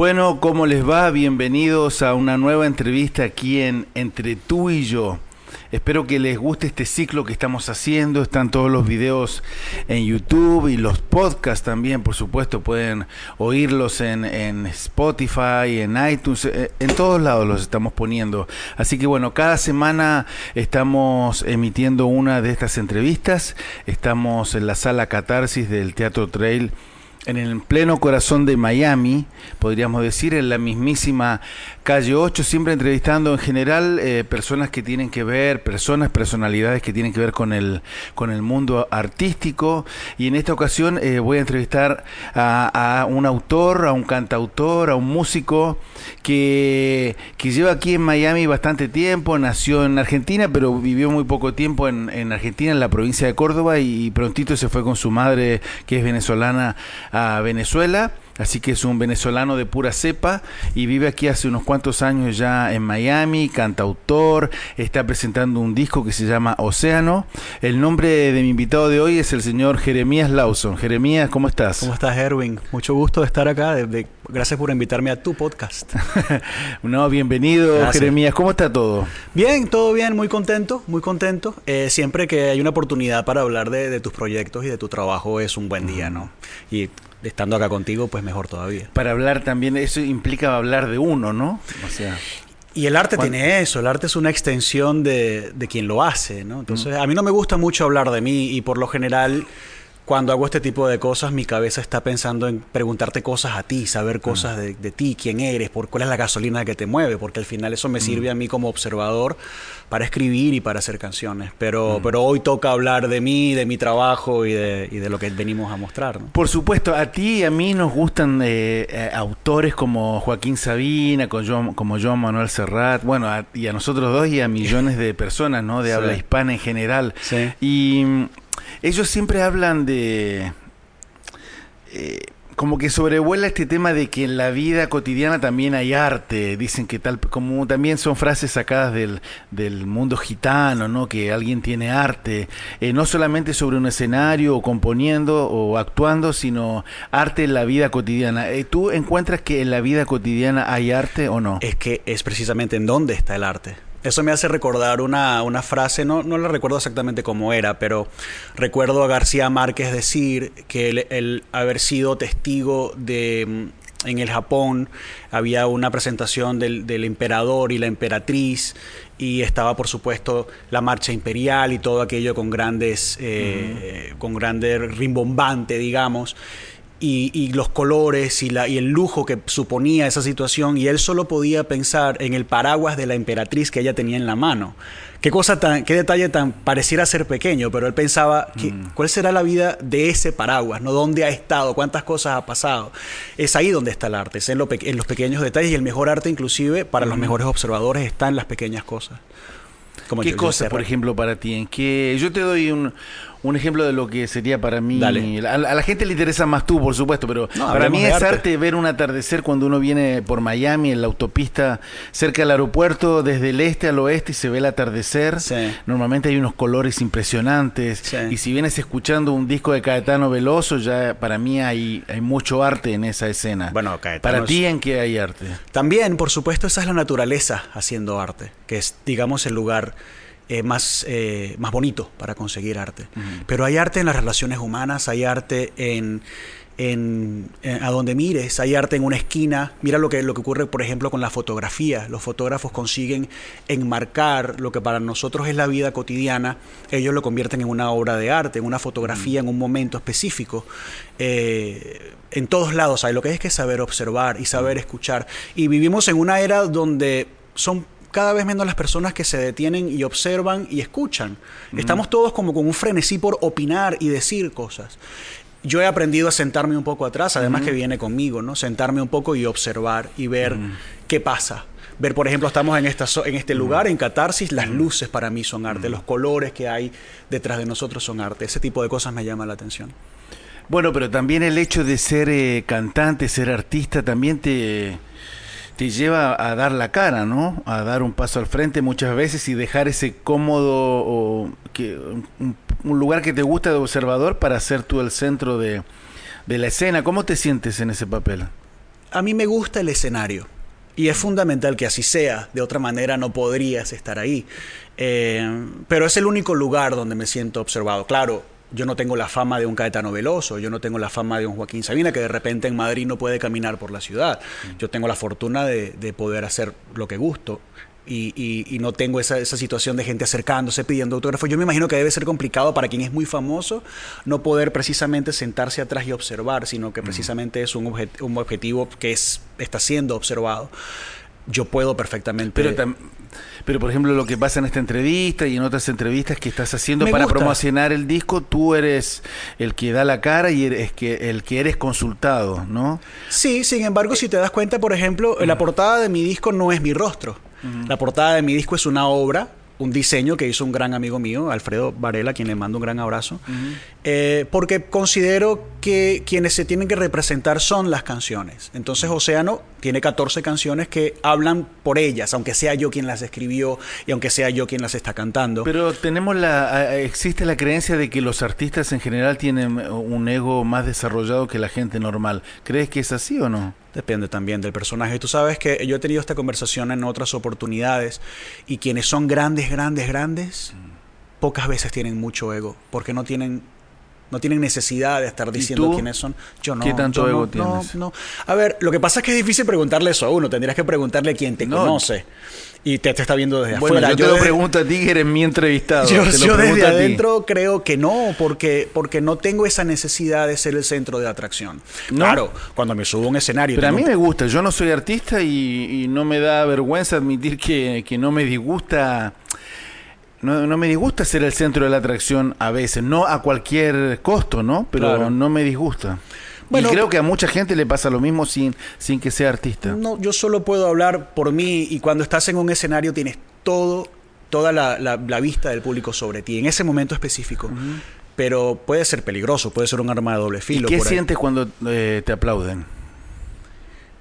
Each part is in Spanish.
Bueno, ¿cómo les va? Bienvenidos a una nueva entrevista aquí en Entre tú y yo. Espero que les guste este ciclo que estamos haciendo. Están todos los videos en YouTube y los podcasts también, por supuesto. Pueden oírlos en, en Spotify, en iTunes, eh, en todos lados los estamos poniendo. Así que bueno, cada semana estamos emitiendo una de estas entrevistas. Estamos en la sala Catarsis del Teatro Trail en el pleno corazón de Miami, podríamos decir, en la mismísima calle 8, siempre entrevistando en general eh, personas que tienen que ver, personas, personalidades que tienen que ver con el, con el mundo artístico. Y en esta ocasión eh, voy a entrevistar a, un autor, a un cantautor, a un músico que, que, lleva aquí en Miami bastante tiempo, nació en Argentina, pero vivió muy poco tiempo en, en Argentina, en la provincia de Córdoba, y prontito se fue con su madre, que es venezolana, a Venezuela así que es un venezolano de pura cepa y vive aquí hace unos cuantos años ya en Miami, cantautor, está presentando un disco que se llama Océano. El nombre de mi invitado de hoy es el señor Jeremías Lawson. Jeremías, ¿cómo estás? ¿Cómo estás, Erwin? Mucho gusto de estar acá. gracias por invitarme a tu podcast. no, bienvenido, Jeremías. ¿Cómo está todo? Bien, todo bien, muy contento, muy contento. Eh, siempre que hay una oportunidad para hablar de, de tus proyectos y de tu trabajo es un buen día, ¿no? Y estando acá contigo, pues mejor todavía. Para hablar también, eso implica hablar de uno, ¿no? O sea. Y el arte tiene eso, el arte es una extensión de, de quien lo hace, ¿no? Entonces, mm. a mí no me gusta mucho hablar de mí y por lo general cuando hago este tipo de cosas, mi cabeza está pensando en preguntarte cosas a ti, saber cosas de, ti, quién eres, por cuál es la gasolina que te mueve, porque al final eso me sirve a mí como observador para escribir y para hacer canciones. Pero, pero hoy toca hablar de mí, de mi trabajo y de, y de lo que venimos a mostrar. Por supuesto, a ti y a mí nos gustan eh, eh, autores como Joaquín Sabina, como Joan, Manuel Serrat, bueno, y a nosotros dos y a millones de personas, ¿no? De habla hispana en general. Sí. Y ellos siempre hablan de... Eh, como que sobrevuela este tema de que en la vida cotidiana también hay arte, dicen que tal, como también son frases sacadas del, del mundo gitano, ¿no? Que alguien tiene arte, eh, no solamente sobre un escenario o componiendo o actuando, sino arte en la vida cotidiana. Eh, ¿Tú encuentras que en la vida cotidiana hay arte o no? Es que es precisamente en dónde está el arte. Eso me hace recordar una, una frase, no, no la recuerdo exactamente cómo era, pero recuerdo a García Márquez decir que el, haber sido testigo de en el Japón había una presentación del, del, emperador y la emperatriz y estaba por supuesto la marcha imperial y todo aquello con grandes eh, con grande rimbombante digamos y, los colores y, la, y el lujo que suponía esa situación y él solo podía pensar en el paraguas de la emperatriz que ella tenía en la mano. Qué cosa tan, qué detalle tan pareciera ser pequeño, pero él pensaba mm. cuál será la vida de ese paraguas, ¿no? ¿Dónde ha estado? ¿Cuántas cosas ha pasado? Es ahí donde está el arte, es en, los pequeños detalles y el mejor arte inclusive para los mejores observadores está en las pequeñas cosas. ¿Qué cosas, por ejemplo, para ti? ¿En qué? Yo te doy un, un ejemplo de lo que sería para mí. A, la gente le interesa más tú, por supuesto, pero para mí es arte. ver un atardecer cuando uno viene por Miami en la autopista cerca del aeropuerto, desde el este al oeste y se ve el atardecer. Normalmente hay unos colores impresionantes. Y si vienes escuchando un disco de Caetano Veloso, ya para mí hay, hay mucho arte en esa escena. Bueno, Caetano. Para ti, ¿en qué hay arte? También, por supuesto, esa es la naturaleza haciendo arte, que es, digamos, el lugar eh, más, eh, más bonito para conseguir arte. Pero hay arte en las relaciones humanas, hay arte en, en, a donde mires, hay arte en una esquina. Mira lo que, lo que ocurre, por ejemplo, con la fotografía. Los fotógrafos consiguen enmarcar lo que para nosotros es la vida cotidiana, ellos lo convierten en una obra de arte, en una fotografía, en un momento específico. Eh, en todos lados hay lo que hay que saber observar y saber escuchar. Y vivimos en una era donde son cada vez menos las personas que se detienen y observan y escuchan. Estamos todos como con un frenesí por opinar y decir cosas. Yo he aprendido a sentarme un poco atrás, además que viene conmigo, ¿no? Sentarme un poco y observar y ver qué pasa. Ver, por ejemplo, estamos en, esta, en este lugar, en Catarsis, las luces para mí son arte, los colores que hay detrás de nosotros son arte. Ese tipo de cosas me llama la atención. Bueno, pero también el hecho de ser eh, cantante, ser artista, también te te lleva a dar la cara, ¿no? A dar un paso al frente muchas veces y dejar ese cómodo un, lugar que te gusta de observador para ser tú el centro de, de la escena. ¿Cómo te sientes en ese papel? a mí me gusta el escenario. Y es fundamental que así sea, de otra manera no podrías estar ahí. Eh, pero es el único lugar donde me siento observado. Claro, yo no tengo la fama de un Caetano Veloso, yo no tengo la fama de un Joaquín Sabina, que de repente en Madrid no puede caminar por la ciudad. Yo tengo la fortuna de, de poder hacer lo que gusto y, no tengo esa, situación de gente acercándose pidiendo autógrafos. Yo me imagino que debe ser complicado para quien es muy famoso no poder precisamente sentarse atrás y observar, sino que precisamente es un, un objetivo que es, está siendo observado. Yo puedo perfectamente... Pero, pero por ejemplo lo que pasa en esta entrevista y en otras entrevistas que estás haciendo para promocionar el disco, tú eres el que da la cara y eres que, el que eres consultado, ¿no? Sí, sin embargo, si te das cuenta, por ejemplo, la portada de mi disco no es mi rostro. La portada de mi disco es una obra, un diseño que hizo un gran amigo mío, Alfredo Varela, a quien le mando un gran abrazo, eh, porque considero que quienes se tienen que representar son las canciones. Entonces Océano tiene 14 canciones que hablan por ellas, aunque sea yo quien las escribió y aunque sea yo quien las está cantando. Pero tenemos la existe la creencia de que los artistas en general tienen un ego más desarrollado que la gente normal. ¿Crees que es así o no? Depende también del personaje. Tú sabes que yo he tenido esta conversación en otras oportunidades y quienes son grandes, grandes, grandes, pocas veces tienen mucho ego porque no tienen no tienen necesidad de estar diciendo quiénes son. Yo no. ¿Qué tanto ego tienes? No, A ver, lo que pasa es que es difícil preguntarle eso a uno. Tendrías que preguntarle a quien te conoce y te, te, está viendo desde bueno, afuera. Yo, te lo pregunto a ti que eres mi entrevistado. Yo, desde adentro creo que no, porque, porque no tengo esa necesidad de ser el centro de atracción. Claro, cuando me subo a un escenario. Pero a mí me gusta. Yo no soy artista y, no me da vergüenza admitir que, que no me disgusta no, no, me disgusta ser el centro de la atracción a veces, no a cualquier costo, ¿no? Pero no me disgusta. Bueno, y creo que a mucha gente le pasa lo mismo sin, sin que sea artista. No, yo solo puedo hablar por mí y cuando estás en un escenario tienes todo, toda la, la, vista del público sobre ti, en ese momento específico. Pero puede ser peligroso, puede ser un arma de doble filo. ¿Y qué sientes cuando eh, te aplauden?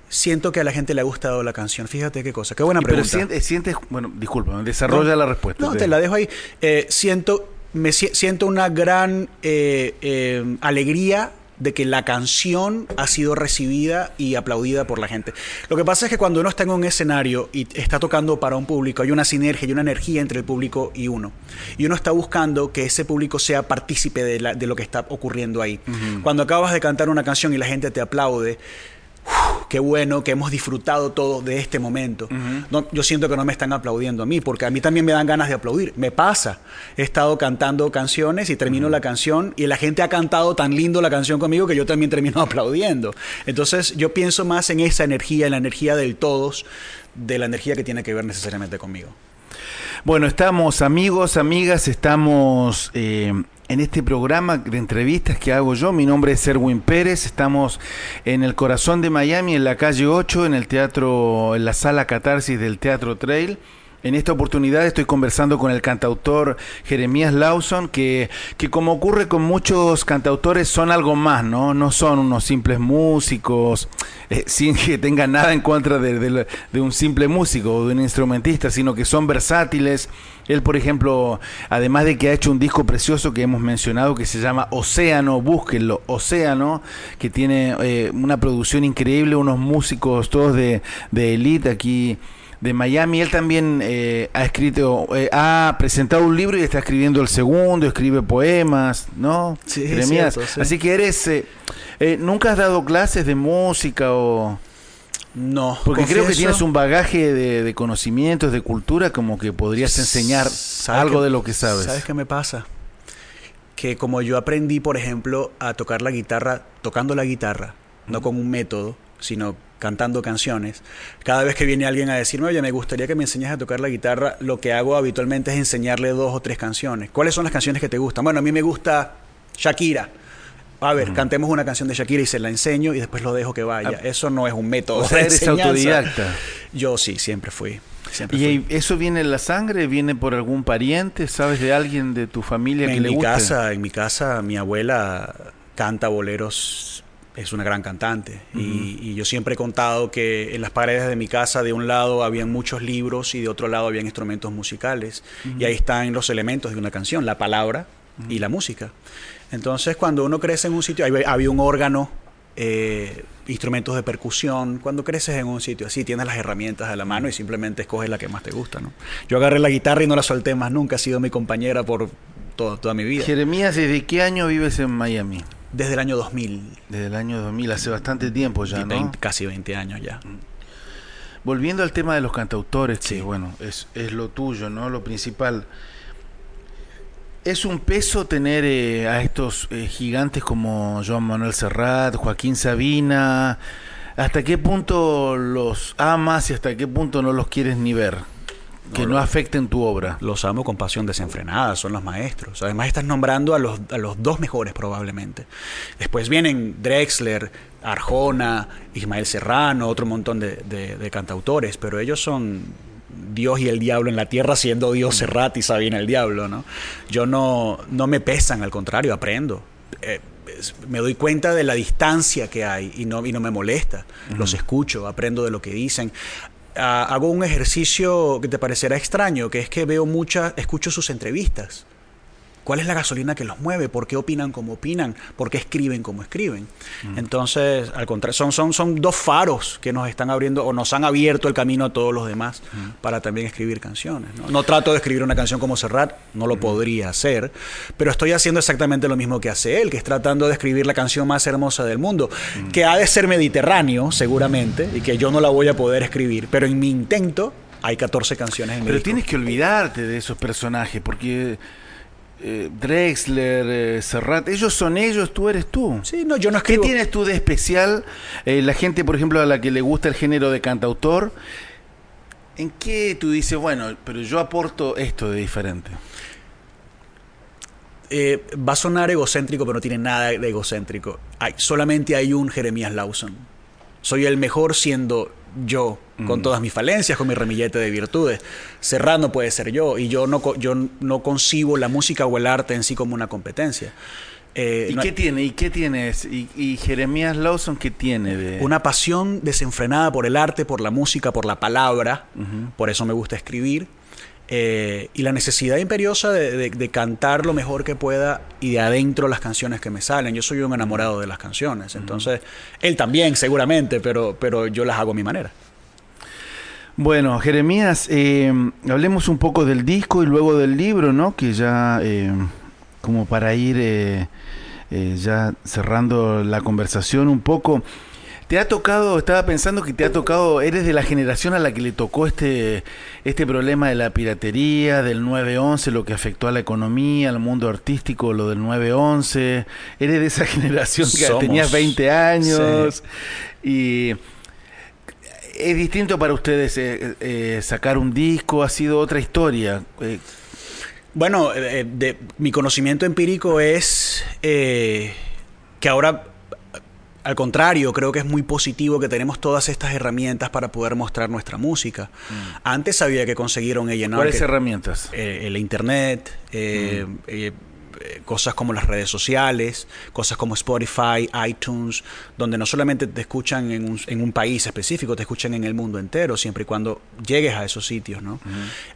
siento que a la gente le ha gustado la canción. Fíjate qué cosa. Qué buena pregunta. Pero sientes, bueno, disculpa, desarrolla la respuesta. No, te la dejo ahí. Eh, siento, me siento una gran eh, eh, alegría de que la canción ha sido recibida y aplaudida por la gente. Lo que pasa es que cuando uno está en un escenario y está tocando para un público, hay una sinergia y una energía entre el público y uno. Y uno está buscando que ese público sea partícipe de, lo que está ocurriendo ahí. Cuando acabas de cantar una canción y la gente te aplaude, qué bueno que hemos disfrutado todo de este momento. yo siento que no me están aplaudiendo a mí, porque a mí también me dan ganas de aplaudir. Me pasa. He estado cantando canciones y termino la canción y la gente ha cantado tan lindo la canción conmigo que yo también termino aplaudiendo. Entonces yo pienso más en esa energía, en la energía del todos, de la energía que tiene que ver necesariamente conmigo. Bueno, estamos amigos, amigas, estamos eh, en este programa de entrevistas que hago yo. Mi nombre es Erwin Pérez. Estamos en el corazón de Miami, en la calle 8, en el teatro, en la sala Catarsis del Teatro Trail. En esta oportunidad estoy conversando con el cantautor Jeremías Lawson, que, que como ocurre con muchos cantautores son algo más, ¿no? No son unos simples músicos, eh, sin que tengan nada en contra de, de, un simple músico o de un instrumentista, sino que son versátiles. Él, por ejemplo, además de que ha hecho un disco precioso que hemos mencionado que se llama Océano, búsquenlo, Océano, que tiene eh, una producción increíble, unos músicos todos de, de elite aquí de Miami. Él también eh, ha escrito, eh, ha presentado un libro y está escribiendo el segundo, escribe poemas, ¿no? Sí, Así que eres, eh, ¿nunca has dado clases de música o...? No. Porque creo que tienes un bagaje de, conocimientos, de cultura, como que podrías enseñar algo de lo que sabes. ¿Sabes qué me pasa? Que como yo aprendí, por ejemplo, a tocar la guitarra, tocando la guitarra, no con un método, sino cantando canciones. Cada vez que viene alguien a decirme, oye, me gustaría que me enseñes a tocar la guitarra, lo que hago habitualmente es enseñarle dos o tres canciones. ¿Cuáles son las canciones que te gustan? Bueno, a mí me gusta Shakira. A ver, cantemos una canción de Shakira y se la enseño y después lo dejo que vaya. Ah. Eso no es un método. O sea, eres autodidacta. Yo sí, siempre fui. ¿Y eso viene en la sangre? ¿Viene por algún pariente? ¿Sabes de alguien de tu familia que le guste? Casa, en mi casa, mi abuela canta boleros es una gran cantante. y, yo siempre he contado que en las paredes de mi casa, de un lado habían muchos libros y de otro lado habían instrumentos musicales. Y ahí están los elementos de una canción, la palabra y la música. Entonces, cuando uno crece en un sitio, había un órgano eh, instrumentos de percusión. Cuando creces en un sitio así, tienes las herramientas a la mano y simplemente escoges la que más te gusta. ¿no? Yo agarré la guitarra y no la solté más nunca, ha sido mi compañera por toda mi vida. Jeremías, ¿desde qué año vives en Miami? Desde el año 2000. Desde el año 2000, hace bastante tiempo ya, ¿no? casi 20 años ya. Mm. Volviendo al tema de los cantautores, que bueno, es, es lo tuyo, ¿no? Lo principal. ¿Es un peso tener eh, a estos eh, gigantes como Joan Manuel Serrat, Joaquín Sabina? ¿Hasta qué punto los amas y hasta qué punto no los quieres ni ver? Que no, afecten tu obra. Los amo con pasión desenfrenada, son los maestros. Además estás nombrando a los, a los dos mejores probablemente. Después vienen Drexler, Arjona, Ismael Serrano, otro montón de, de, cantautores, pero ellos son Dios y el diablo en la tierra, siendo Dios Serrat y Sabina el diablo. ¿no? Yo no, no me pesan, al contrario, aprendo. Eh, me doy cuenta de la distancia que hay y no, y no me molesta. Los escucho, aprendo de lo que dicen. Hago un ejercicio que te parecerá extraño, que es que veo muchas, escucho sus entrevistas. ¿Cuál es la gasolina que los mueve? ¿Por qué opinan como opinan? ¿Por qué escriben como escriben? Entonces, al contrario, son, son, son dos faros que nos están abriendo o nos han abierto el camino a todos los demás para también escribir canciones. ¿no? trato de escribir una canción como Serrat, no lo podría hacer, pero estoy haciendo exactamente lo mismo que hace él, que es tratando de escribir la canción más hermosa del mundo, que ha de ser mediterráneo, seguramente, y que yo no la voy a poder escribir, pero en mi intento hay 14 canciones en Pero tienes que olvidarte de esos personajes, porque eh, Drexler, eh, Serrat, ellos son ellos, tú eres tú. Sí, no, yo no escribo. ¿Qué tienes tú de especial? Eh, la gente, por ejemplo, a la que le gusta el género de cantautor, ¿en qué tú dices, bueno, pero yo aporto esto de diferente? va a sonar egocéntrico, pero no tiene nada de egocéntrico. Hay, solamente hay un Jeremías Lawson. Soy el mejor siendo yo, con mm. todas mis falencias, con mi remillete de virtudes. Serrano puede ser yo, y yo no, yo no concibo la música o el arte en sí como una competencia. Eh, ¿Y qué tiene? ¿Y qué tienes? ¿Y, Jeremías Lawson qué tiene? De... Una pasión desenfrenada por el arte, por la música, por la palabra. Por eso me gusta escribir. Eh, y la necesidad imperiosa de, cantar lo mejor que pueda y de adentro las canciones que me salen. Yo soy un enamorado de las canciones, entonces él también seguramente, pero, pero yo las hago a mi manera. Bueno, Jeremías, eh, hablemos un poco del disco y luego del libro, ¿no? Que ya, eh, como para ir ya cerrando la conversación un poco, ¿Te ha tocado, estaba pensando que te ha tocado, eres de la generación a la que le tocó este, este problema de la piratería, del 9-11, lo que afectó a la economía, al mundo artístico, lo del 9-11? Eres de esa generación que tenías 20 años y es distinto para ustedes eh, eh, sacar un disco, ha sido otra historia. Eh, bueno, de, mi conocimiento empírico es que ahora al contrario, creo que es muy positivo que tenemos todas estas herramientas para poder mostrar nuestra música. Mm. Antes había que conseguir un A&R. ¿Cuáles herramientas? El Internet, eh, mm. Eh, cosas como las redes sociales, cosas como Spotify, iTunes, donde no solamente te escuchan en un, en un país específico, te escuchan en el mundo entero, siempre y cuando llegues a esos sitios, ¿no?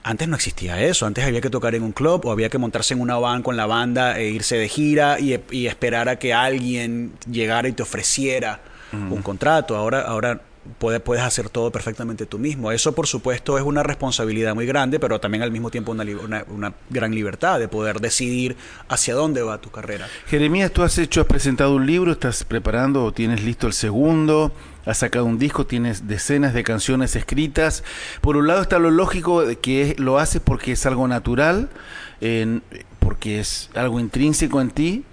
Antes no existía eso, antes había que tocar en un club o había que montarse en una van con la banda e irse de gira y, y esperar a que alguien llegara y te ofreciera un contrato. Ahora, ahora puedes, puedes hacer todo perfectamente tú mismo. Eso, por supuesto, es una responsabilidad muy grande, pero también al mismo tiempo una, una, gran libertad de poder decidir hacia dónde va tu carrera. Jeremías, tú has hecho, has presentado un libro, estás preparando o tienes listo el segundo, has sacado un disco, tienes decenas de canciones escritas. Por un lado está lo lógico de que lo haces porque es algo natural, porque es algo intrínseco en ti.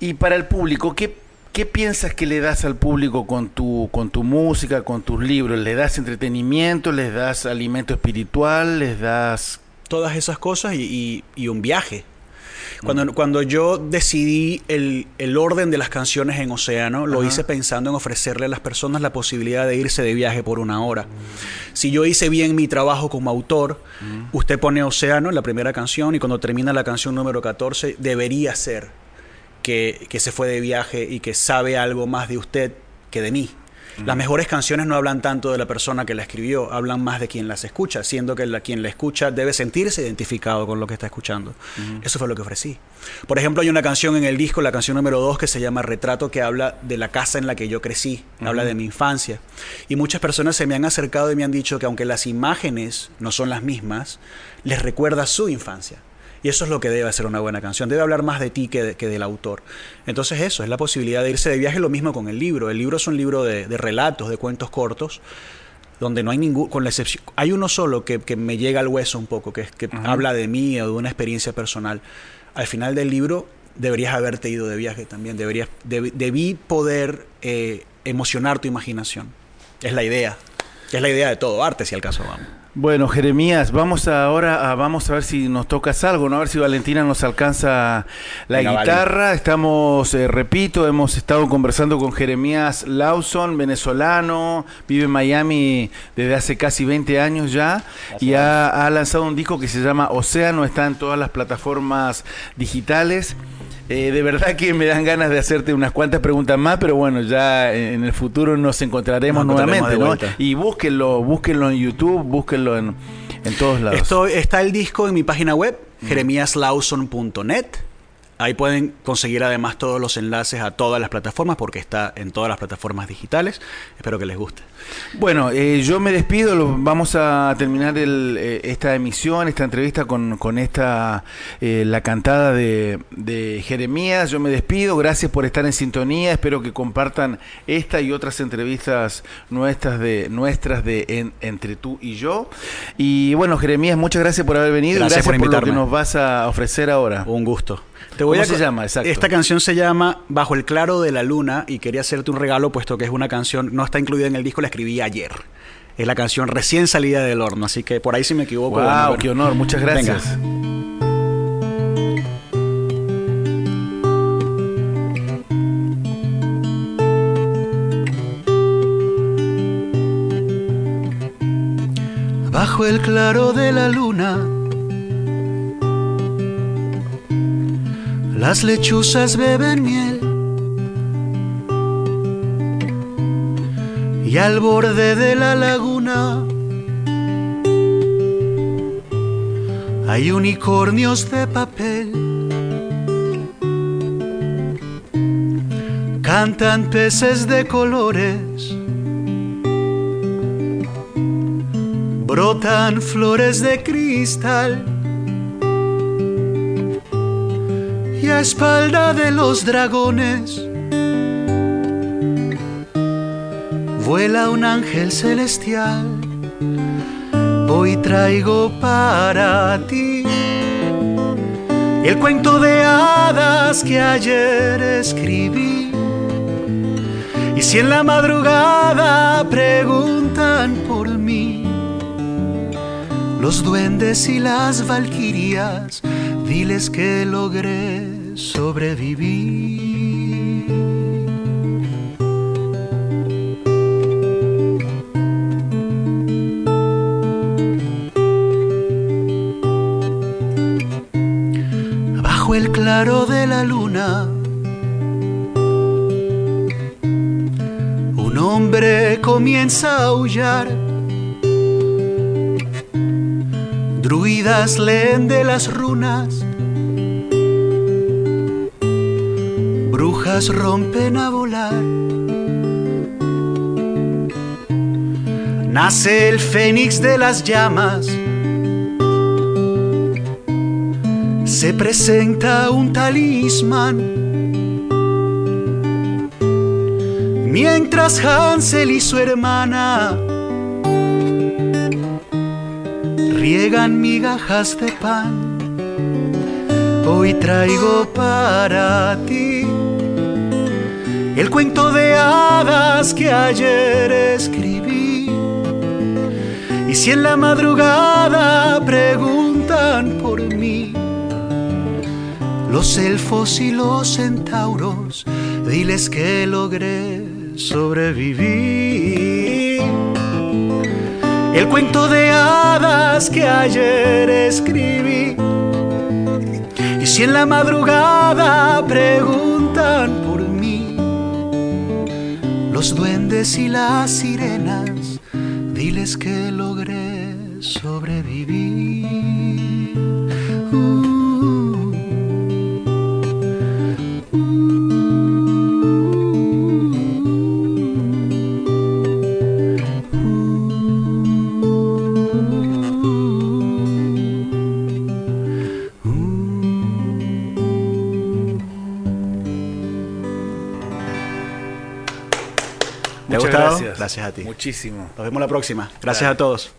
Y para el público, ¿qué ¿Qué piensas que le das al público con tu, con tu música, con tus libros? ¿Le das entretenimiento? ¿Les das alimento espiritual? ¿Les das...? Todas esas cosas y, un viaje. Cuando, mm. cuando yo decidí el, orden de las canciones en Océano, lo hice pensando en ofrecerle a las personas la posibilidad de irse de viaje por una hora. Si yo hice bien mi trabajo como autor, mm. usted pone Océano en la primera canción y cuando termina la canción número 14, debería ser que, se fue de viaje y que sabe algo más de usted que de mí. Las mejores canciones no hablan tanto de la persona que la escribió, hablan más de quien las escucha, siendo que la, quien la escucha debe sentirse identificado con lo que está escuchando. Eso fue lo que ofrecí. Por ejemplo, hay una canción en el disco, la canción número 2, que se llama Retrato, que habla de la casa en la que yo crecí, habla de mi infancia. Y muchas personas se me han acercado y me han dicho que aunque las imágenes no son las mismas, les recuerda su infancia. Y eso es lo que debe hacer una buena canción. Debe hablar más de ti que, del autor. Entonces eso, es la posibilidad de irse de viaje. Lo mismo con el libro. El libro es un libro de, relatos, de cuentos cortos, donde no hay ningún, con la excepción, hay uno solo que, me llega al hueso un poco, que, es, que habla de mí o de una experiencia personal. Al final del libro deberías haberte ido de viaje también. Deberías, debí poder eh, emocionar tu imaginación. Es la idea. Es la idea de todo arte, si al caso vamos. Bueno, Jeremías, vamos ahora a, vamos a ver si nos tocas algo, ¿no? A ver si Valentina nos alcanza la guitarra. Estamos, eh, repito, hemos estado conversando con Jeremías Lawson, venezolano, vive en Miami desde hace casi 20 años ya y ha, ha lanzado un disco que se llama Océano, está en todas las plataformas digitales. Eh, de verdad que me dan ganas de hacerte unas cuantas preguntas más, pero bueno, ya en el futuro nos encontraremos nuevamente, ¿no? Y búsquenlo, búsquenlo en YouTube, búsquenlo en, todos lados. Esto, está el disco en mi página web, jeremiaslawson.net. Ahí pueden conseguir además todos los enlaces a todas las plataformas porque está en todas las plataformas digitales. Espero que les guste. Bueno, eh, yo me despido, vamos a terminar eh, esta emisión, esta entrevista con, con esta, eh, la cantada de, Jeremías. Yo me despido, gracias por estar en sintonía, espero que compartan esta y otras entrevistas nuestras de, nuestras de Entre tú y yo. Y bueno, Jeremías, muchas gracias por haber venido gracias y gracias por, lo que nos vas a ofrecer ahora. Un gusto. Te voy ¿Cómo se llama? Exacto. Esta canción se llama Bajo el claro de la luna y quería hacerte un regalo puesto que es una canción, no está incluida en el disco, la escribí ayer. Es la canción recién salida del horno, así que por ahí si me equivoco. ¡Wow! ¡Qué honor! Muchas gracias. Bajo el claro de la luna, las lechuzas beben miel y al borde de la laguna hay unicornios de papel. Cantan peces de colores, brotan flores de cristal. Y a espalda de los dragones vuela un ángel celestial. Hoy traigo para ti el cuento de hadas que ayer escribí. Y si en la madrugada preguntan por mí, los duendes y las valquirias, diles que logré sobrevivir. el claro de la luna. Un hombre comienza a aullar. Druidas leen de las runas. Brujas rompen a volar. Nace el fénix de las llamas se presenta un talismán. Mientras Hansel y su hermana riegan migajas de pan, hoy traigo para ti el cuento de hadas que ayer escribí. Y si en la madrugada preguntan por mí, los elfos y los centauros, diles que logré sobrevivir. El cuento de hadas que ayer escribí. Y si en la madrugada preguntan los duendes y las sirenas, diles que logré sobrevivir. Gracias a ti. Muchísimo. Nos vemos la próxima. Gracias Dale. a todos.